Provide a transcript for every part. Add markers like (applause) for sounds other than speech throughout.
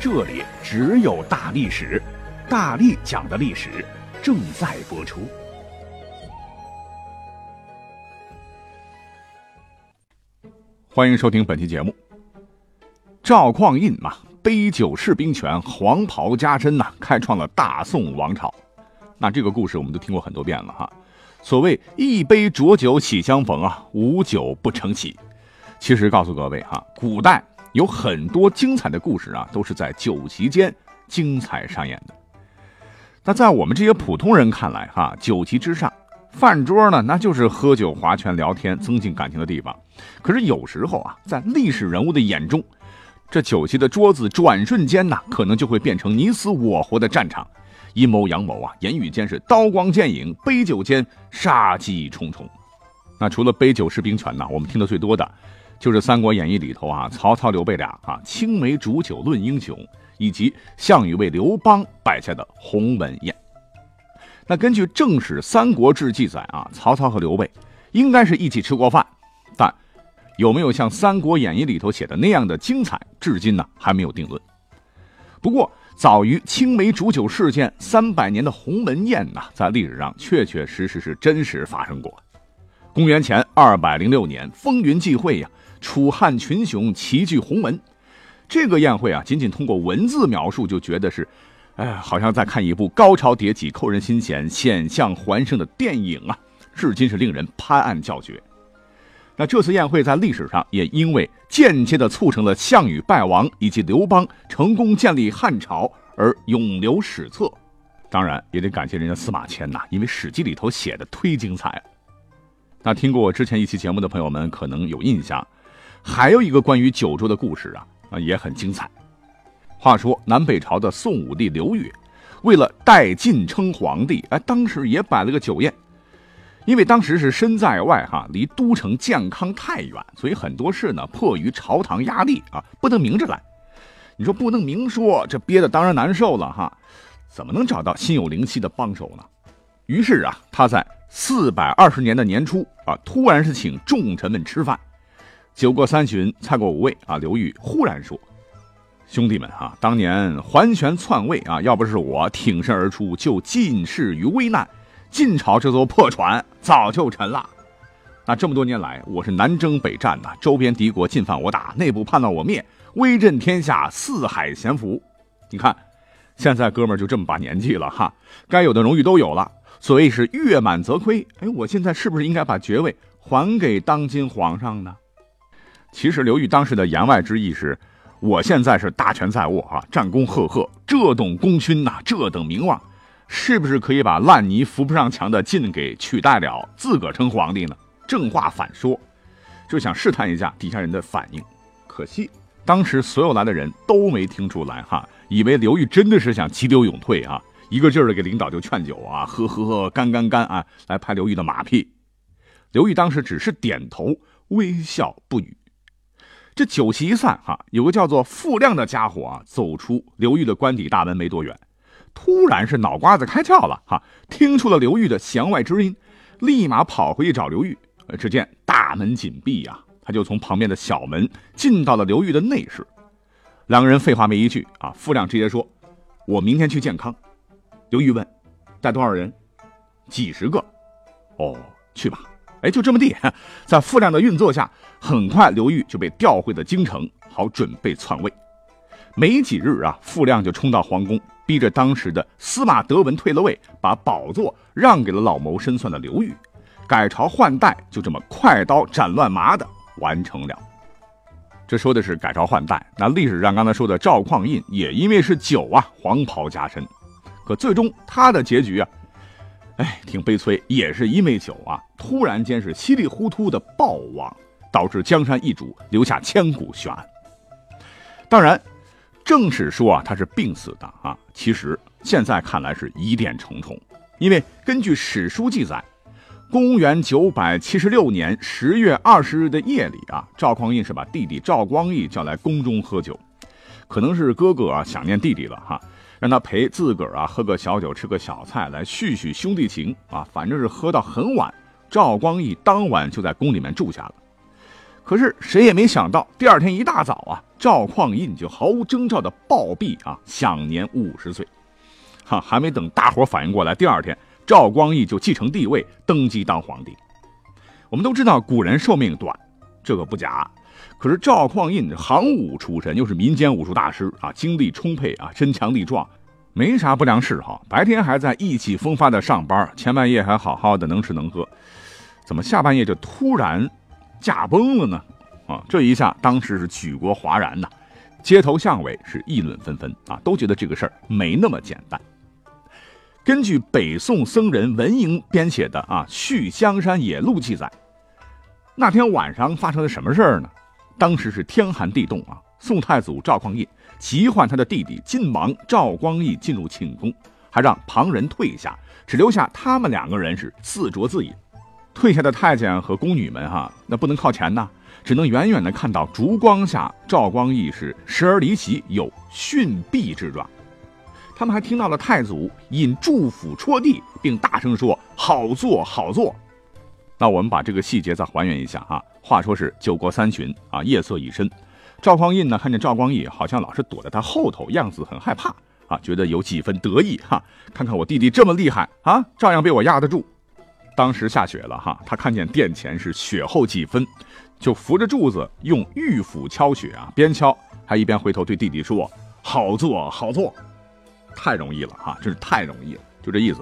这里只有大历史，大力讲的历史正在播出。欢迎收听本期节目。赵匡胤嘛，杯酒释兵权，黄袍加身呐，开创了大宋王朝。那这个故事我们都听过很多遍了哈。所谓一杯浊酒喜相逢啊，无酒不成喜。其实告诉各位哈，古代。有很多精彩的故事啊，都是在酒席间精彩上演的。那在我们这些普通人看来，哈，酒席之上，饭桌呢，那就是喝酒、划拳、聊天、增进感情的地方。可是有时候啊，在历史人物的眼中，这酒席的桌子转瞬间呢，可能就会变成你死我活的战场，阴谋阳谋啊，言语间是刀光剑影，杯酒间杀机重重。那除了杯酒释兵权呢，我们听得最多的。就是《三国演义》里头啊，曹操、刘备俩啊青梅煮酒论英雄，以及项羽为刘邦摆下的鸿门宴。那根据正史《三国志》记载啊，曹操和刘备应该是一起吃过饭，但有没有像《三国演义》里头写的那样的精彩，至今呢还没有定论。不过，早于青梅煮酒事件三百年的鸿门宴呢，在历史上确确实实是真实发生过。公元前二百零六年，风云际会呀。楚汉群雄齐聚鸿门，这个宴会啊，仅仅通过文字描述就觉得是，哎，好像在看一部高潮迭起、扣人心弦、险象环生的电影啊，至今是令人拍案叫绝。那这次宴会在历史上也因为间接的促成了项羽败亡以及刘邦成功建立汉朝而永留史册。当然，也得感谢人家司马迁呐，因为《史记》里头写的忒精彩。那听过我之前一期节目的朋友们可能有印象。还有一个关于九州的故事啊啊也很精彩。话说南北朝的宋武帝刘裕，为了代晋称皇帝，哎，当时也摆了个酒宴。因为当时是身在外哈，离都城建康太远，所以很多事呢迫于朝堂压力啊，不能明着来。你说不能明说，这憋得当然难受了哈。怎么能找到心有灵犀的帮手呢？于是啊，他在四百二十年的年初啊，突然是请众臣们吃饭。酒过三巡，菜过五味啊！刘裕忽然说：“兄弟们啊，当年桓玄篡位啊，要不是我挺身而出救晋氏于危难，晋朝这艘破船早就沉了。那这么多年来，我是南征北战呐，周边敌国进犯我打，内部叛乱我灭，威震天下，四海咸服。你看，现在哥们儿就这么把年纪了哈，该有的荣誉都有了。所谓是月满则亏，哎，我现在是不是应该把爵位还给当今皇上呢？”其实刘裕当时的言外之意是，我现在是大权在握啊，战功赫赫，这等功勋呐，这等名望，是不是可以把烂泥扶不上墙的晋给取代了，自个儿称皇帝呢？正话反说，就想试探一下底下人的反应。可惜当时所有来的人都没听出来哈，以为刘裕真的是想急流勇退啊，一个劲儿的给领导就劝酒啊，喝喝喝，干干干啊，来拍刘裕的马屁。刘裕当时只是点头微笑不语。这酒席一散，哈，有个叫做傅亮的家伙啊，走出刘裕的官邸大门没多远，突然是脑瓜子开窍了，哈，听出了刘裕的弦外之音，立马跑回去找刘裕。只见大门紧闭呀，他就从旁边的小门进到了刘裕的内室。两个人废话没一句啊，傅亮直接说：“我明天去健康。”刘裕问：“带多少人？”“几十个。”“哦，去吧。”哎，就这么地，(laughs) 在傅亮的运作下，很快刘裕就被调回了京城，好准备篡位。没几日啊，傅亮就冲到皇宫，逼着当时的司马德文退了位，把宝座让给了老谋深算的刘裕，改朝换代就这么快刀斩乱麻的完成了。这说的是改朝换代，那历史上刚才说的赵匡胤也因为是酒啊，黄袍加身，可最终他的结局啊。哎，挺悲催，也是因为酒啊，突然间是稀里糊涂的暴亡，导致江山易主，留下千古悬案。当然，正史说啊他是病死的啊，其实现在看来是疑点重重，因为根据史书记载，公元九百七十六年十月二十日的夜里啊，赵匡胤是把弟弟赵光义叫来宫中喝酒，可能是哥哥啊想念弟弟了哈，让他陪自个儿啊喝个小酒，吃个小菜来叙叙兄弟情啊，反正是喝到很晚。赵光义当晚就在宫里面住下了。可是谁也没想到，第二天一大早啊，赵匡胤就毫无征兆的暴毙啊，享年五十岁。哈，还没等大伙反应过来，第二天赵光义就继承帝位，登基当皇帝。我们都知道古人寿命短，这个不假。可是赵匡胤行武出身，又是民间武术大师啊，精力充沛啊，身强力壮，没啥不良嗜好。白天还在意气风发的上班，前半夜还好好的能吃能喝，怎么下半夜就突然？驾崩了呢，啊，这一下当时是举国哗然呐，街头巷尾是议论纷纷啊，都觉得这个事儿没那么简单。根据北宋僧人文莹编写的啊《续香山野录》记载，那天晚上发生了什么事儿呢？当时是天寒地冻啊，宋太祖赵匡胤急唤他的弟弟晋王赵光义进入寝宫，还让旁人退下，只留下他们两个人是自酌自饮。退下的太监和宫女们，哈，那不能靠前呐，只能远远的看到烛光下赵光义是时而离席，有逊毙之状。他们还听到了太祖引祝福戳地，并大声说：“好坐，好坐。”那我们把这个细节再还原一下啊。话说是酒过三巡啊，夜色已深，赵匡胤呢看见赵光义好像老是躲在他后头，样子很害怕啊，觉得有几分得意哈。看看我弟弟这么厉害啊，照样被我压得住。当时下雪了哈，他看见殿前是雪厚几分，就扶着柱子用玉斧敲雪啊，边敲还一边回头对弟弟说：“好做好做，太容易了哈，真是太容易了，就这意思。”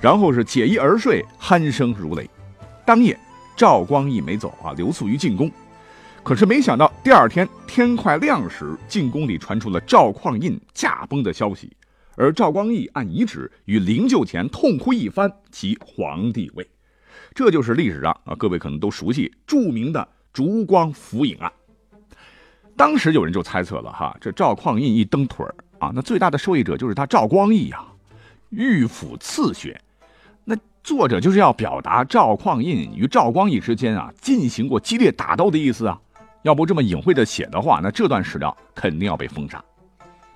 然后是解衣而睡，鼾声如雷。当夜赵光义没走啊，留宿于进宫。可是没想到第二天天快亮时，进宫里传出了赵匡胤驾崩的消息。而赵光义按遗旨与灵柩前痛哭一番，即皇帝位。这就是历史上啊，各位可能都熟悉著名的烛光浮影案。当时有人就猜测了哈，这赵匡胤一蹬腿儿啊，那最大的受益者就是他赵光义呀，御府刺血。作者就是要表达赵匡胤与赵光义之间啊进行过激烈打斗的意思啊。要不这么隐晦的写的话，那这段史料肯定要被封杀。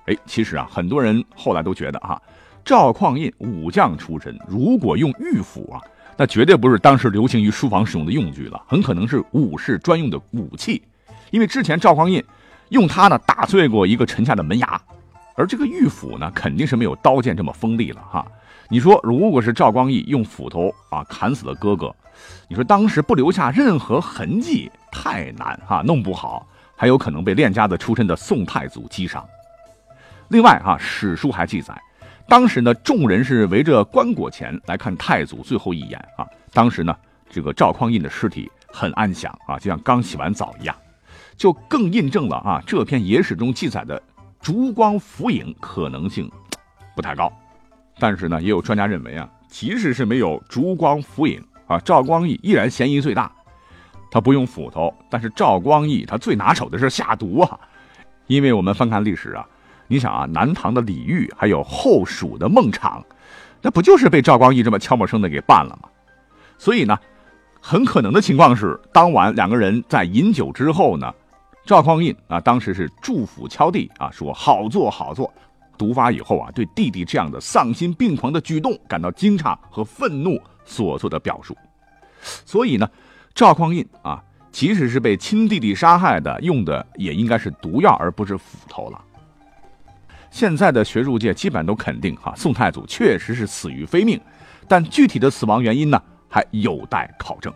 哎，其实啊，很多人后来都觉得哈，赵匡胤武将出身，如果用玉斧啊，那绝对不是当时流行于书房使用的用具了，很可能是武士专用的武器。因为之前赵匡胤用它呢打碎过一个城下的门牙，而这个玉斧呢，肯定是没有刀剑这么锋利了哈。你说，如果是赵光义用斧头啊砍死了哥哥，你说当时不留下任何痕迹，太难哈，弄不好还有可能被练家子出身的宋太祖击伤。另外啊，史书还记载，当时呢，众人是围着棺椁前来看太祖最后一眼啊。当时呢，这个赵匡胤的尸体很安详啊，就像刚洗完澡一样，就更印证了啊这篇野史中记载的烛光浮影可能性 (tsk) 不太高。但是呢，也有专家认为啊，即使是没有烛光浮影啊，赵光义依然嫌疑最大。他不用斧头，但是赵光义他最拿手的是下毒啊，因为我们翻看历史啊。你想啊，南唐的李煜，还有后蜀的孟昶，那不就是被赵光义这么悄没声的给办了吗？所以呢，很可能的情况是，当晚两个人在饮酒之后呢，赵匡胤啊，当时是祝福敲地啊，说好做好做。毒发以后啊，对弟弟这样的丧心病狂的举动感到惊诧和愤怒所做的表述。所以呢，赵匡胤啊，即使是被亲弟弟杀害的，用的也应该是毒药，而不是斧头了。现在的学术界基本都肯定，哈，宋太祖确实是死于非命，但具体的死亡原因呢，还有待考证。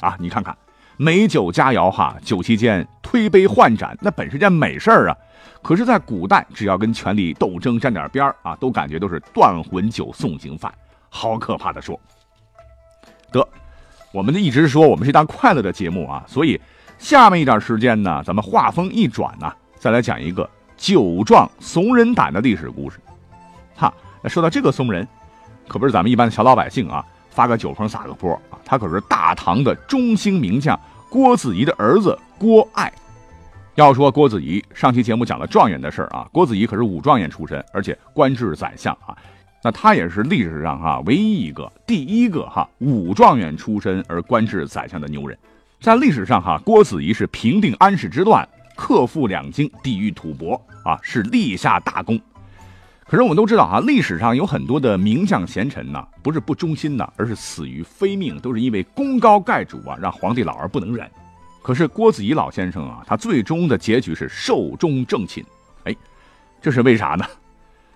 啊，你看看，美酒佳肴，哈，酒席间推杯换盏，那本是件美事儿啊。可是，在古代，只要跟权力斗争沾点边儿啊，都感觉都是断魂酒送行犯，好可怕的说。得，我们一直说我们是一档快乐的节目啊，所以下面一段时间呢，咱们话锋一转呢，再来讲一个。酒壮怂人胆的历史故事，哈，那说到这个怂人，可不是咱们一般的小老百姓啊，发个酒疯撒个泼啊，他可是大唐的中兴名将郭子仪的儿子郭爱。要说郭子仪，上期节目讲了状元的事啊，郭子仪可是武状元出身，而且官至宰相啊。那他也是历史上哈唯一一个第一个哈武状元出身而官至宰相的牛人。在历史上哈，郭子仪是平定安史之乱，克复两京，抵御吐蕃啊，是立下大功。可是我们都知道啊，历史上有很多的名将贤臣呢，不是不忠心的，而是死于非命，都是因为功高盖主啊，让皇帝老儿不能忍。可是郭子仪老先生啊，他最终的结局是寿终正寝。哎，这是为啥呢？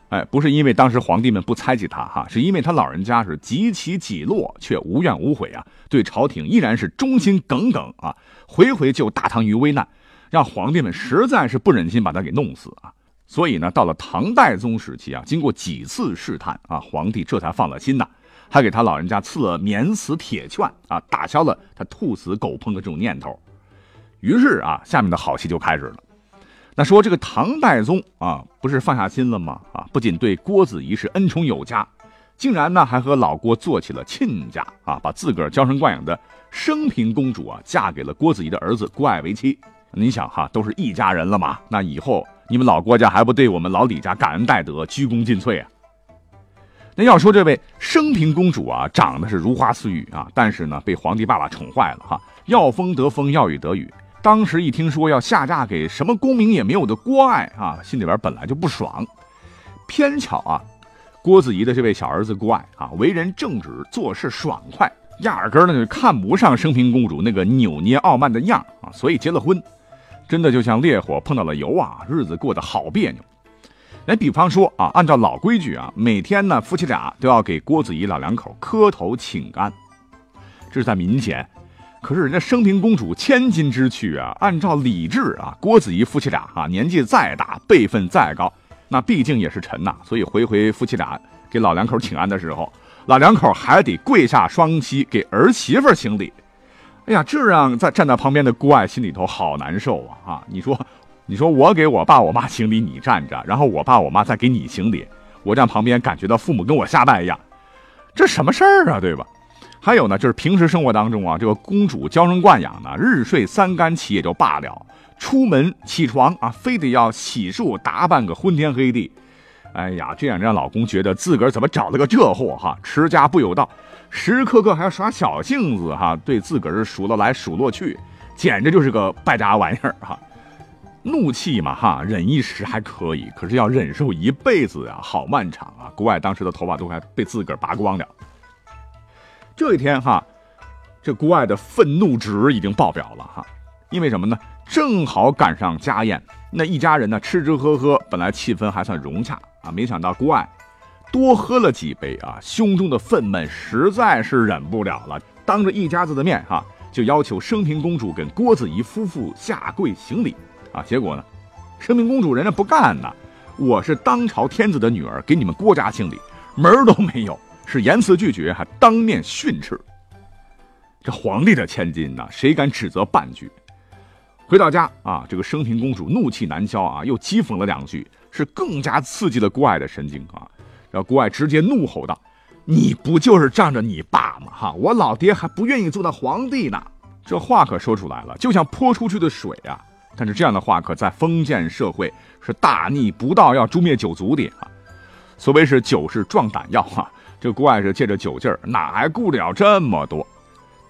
哎，不是因为当时皇帝们不猜忌他哈，是因为他老人家是极其己落却无怨无悔啊，对朝廷依然是忠心耿耿啊，回回救大唐于危难，让皇帝们实在是不忍心把他给弄死啊。所以呢，到了唐代宗时期啊，经过几次试探啊，皇帝这才放了心呐，还给他老人家赐了免死铁券啊，打消了他兔死狗烹的这种念头。于是啊，下面的好戏就开始了。那说这个唐代宗啊，不是放下心了吗？啊，不仅对郭子仪是恩宠有加，竟然呢还和老郭做起了亲家啊，把自个儿娇生惯养的升平公主啊嫁给了郭子仪的儿子郭爱为妻。你想哈，都是一家人了嘛，那以后你们老郭家还不对我们老李家感恩戴德、鞠躬尽瘁啊？那要说这位升平公主啊，长得是如花似玉啊，但是呢被皇帝爸爸宠坏了哈，要风得风，要雨得雨。当时一听说要下嫁给什么功名也没有的郭爱啊，心里边本来就不爽。偏巧啊，郭子仪的这位小儿子郭爱啊，为人正直，做事爽快，压根呢就看不上升平公主那个扭捏傲慢的样啊，所以结了婚。真的就像烈火碰到了油啊，日子过得好别扭。来，比方说啊，按照老规矩啊，每天呢夫妻俩都要给郭子仪老两口磕头请安，这是在民间。可是人家升平公主千金之躯啊，按照礼制啊，郭子仪夫妻俩啊，年纪再大，辈分再高，那毕竟也是臣呐，所以回回夫妻俩给老两口请安的时候，老两口还得跪下双膝给儿媳妇行礼。哎呀，这让在站在旁边的郭爱心里头好难受啊！啊，你说，你说我给我爸我妈行礼，你站着，然后我爸我妈再给你行礼，我站旁边感觉到父母跟我下拜一样，这什么事儿啊，对吧？还有呢，就是平时生活当中啊，这个公主娇生惯养呢，日睡三竿起也就罢了，出门起床啊，非得要洗漱打扮个昏天黑地，哎呀，这样让老公觉得自个儿怎么找了个这货哈，持家不有道，时时刻刻还要耍小性子哈，对自个儿是数落来数落去，简直就是个败家玩意儿哈。怒气嘛哈，忍一时还可以，可是要忍受一辈子啊，好漫长啊。国外当时的头发都快被自个儿拔光了。这一天哈，这郭爱的愤怒值已经爆表了哈，因为什么呢？正好赶上家宴，那一家人呢吃吃喝喝，本来气氛还算融洽啊，没想到郭爱多喝了几杯啊，胸中的愤懑实在是忍不了了，当着一家子的面哈，就要求升平公主跟郭子仪夫妇下跪行礼啊。结果呢，升平公主人家不干呐，我是当朝天子的女儿，给你们郭家行礼，门儿都没有。是言辞拒绝，还当面训斥。这皇帝的千金呐，谁敢指责半句？回到家啊，这个升平公主怒气难消啊，又讥讽了两句，是更加刺激了郭爱的神经啊。让郭爱直接怒吼道：“你不就是仗着你爸吗？哈，我老爹还不愿意做那皇帝呢。”这话可说出来了，就像泼出去的水啊。但是这样的话，可在封建社会是大逆不道，要诛灭九族的啊。所谓是酒是壮胆药啊。这郭爱是借着酒劲儿，哪还顾得了这么多？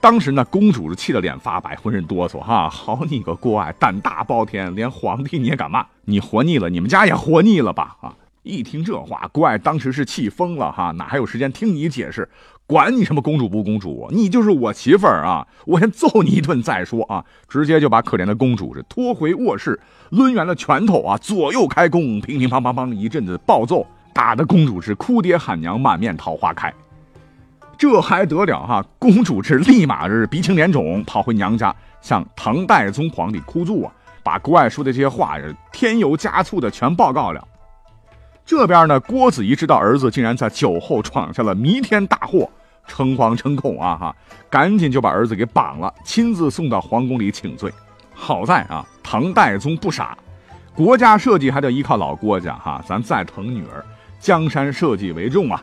当时呢，公主是气得脸发白，浑身哆嗦。哈，好你个郭爱，胆大包天，连皇帝你也敢骂？你活腻了，你们家也活腻了吧？啊！一听这话，郭爱当时是气疯了。哈，哪还有时间听你解释？管你什么公主不公主，你就是我媳妇儿啊！我先揍你一顿再说啊！直接就把可怜的公主是拖回卧室，抡圆了拳头啊，左右开弓，乒乒乓乓乓一阵子暴揍。打的公主是哭爹喊娘，满面桃花开，这还得了哈？公主是立马是鼻青脸肿，跑回娘家向唐代宗皇帝哭诉啊，把郭爱说的这些话是添油加醋的全报告了。这边呢，郭子仪知道儿子竟然在酒后闯下了弥天大祸，诚惶诚恐啊哈，赶紧就把儿子给绑了，亲自送到皇宫里请罪。好在啊，唐代宗不傻，国家社稷还得依靠老郭家哈，咱再疼女儿。江山社稷为重啊！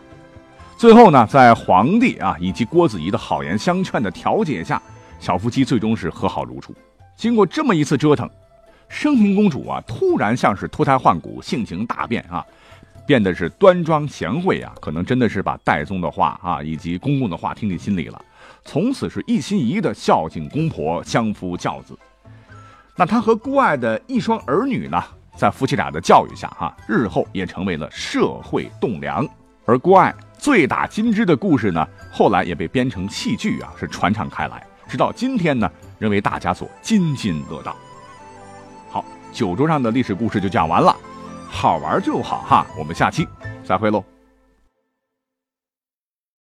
最后呢，在皇帝啊以及郭子仪的好言相劝的调解下，小夫妻最终是和好如初。经过这么一次折腾，升平公主啊，突然像是脱胎换骨，性情大变啊，变得是端庄贤惠啊，可能真的是把戴宗的话啊以及公公的话听进心里了，从此是一心一意的孝敬公婆，相夫教子。那他和孤爱的一双儿女呢，在夫妻俩的教育下哈，日后也成为了社会栋梁。而郭爱醉打金枝的故事呢，后来也被编成戏剧啊，是传唱开来，直到今天呢，仍为大家所津津乐道。好，酒桌上的历史故事就讲完了，好玩就好哈，我们下期再会喽。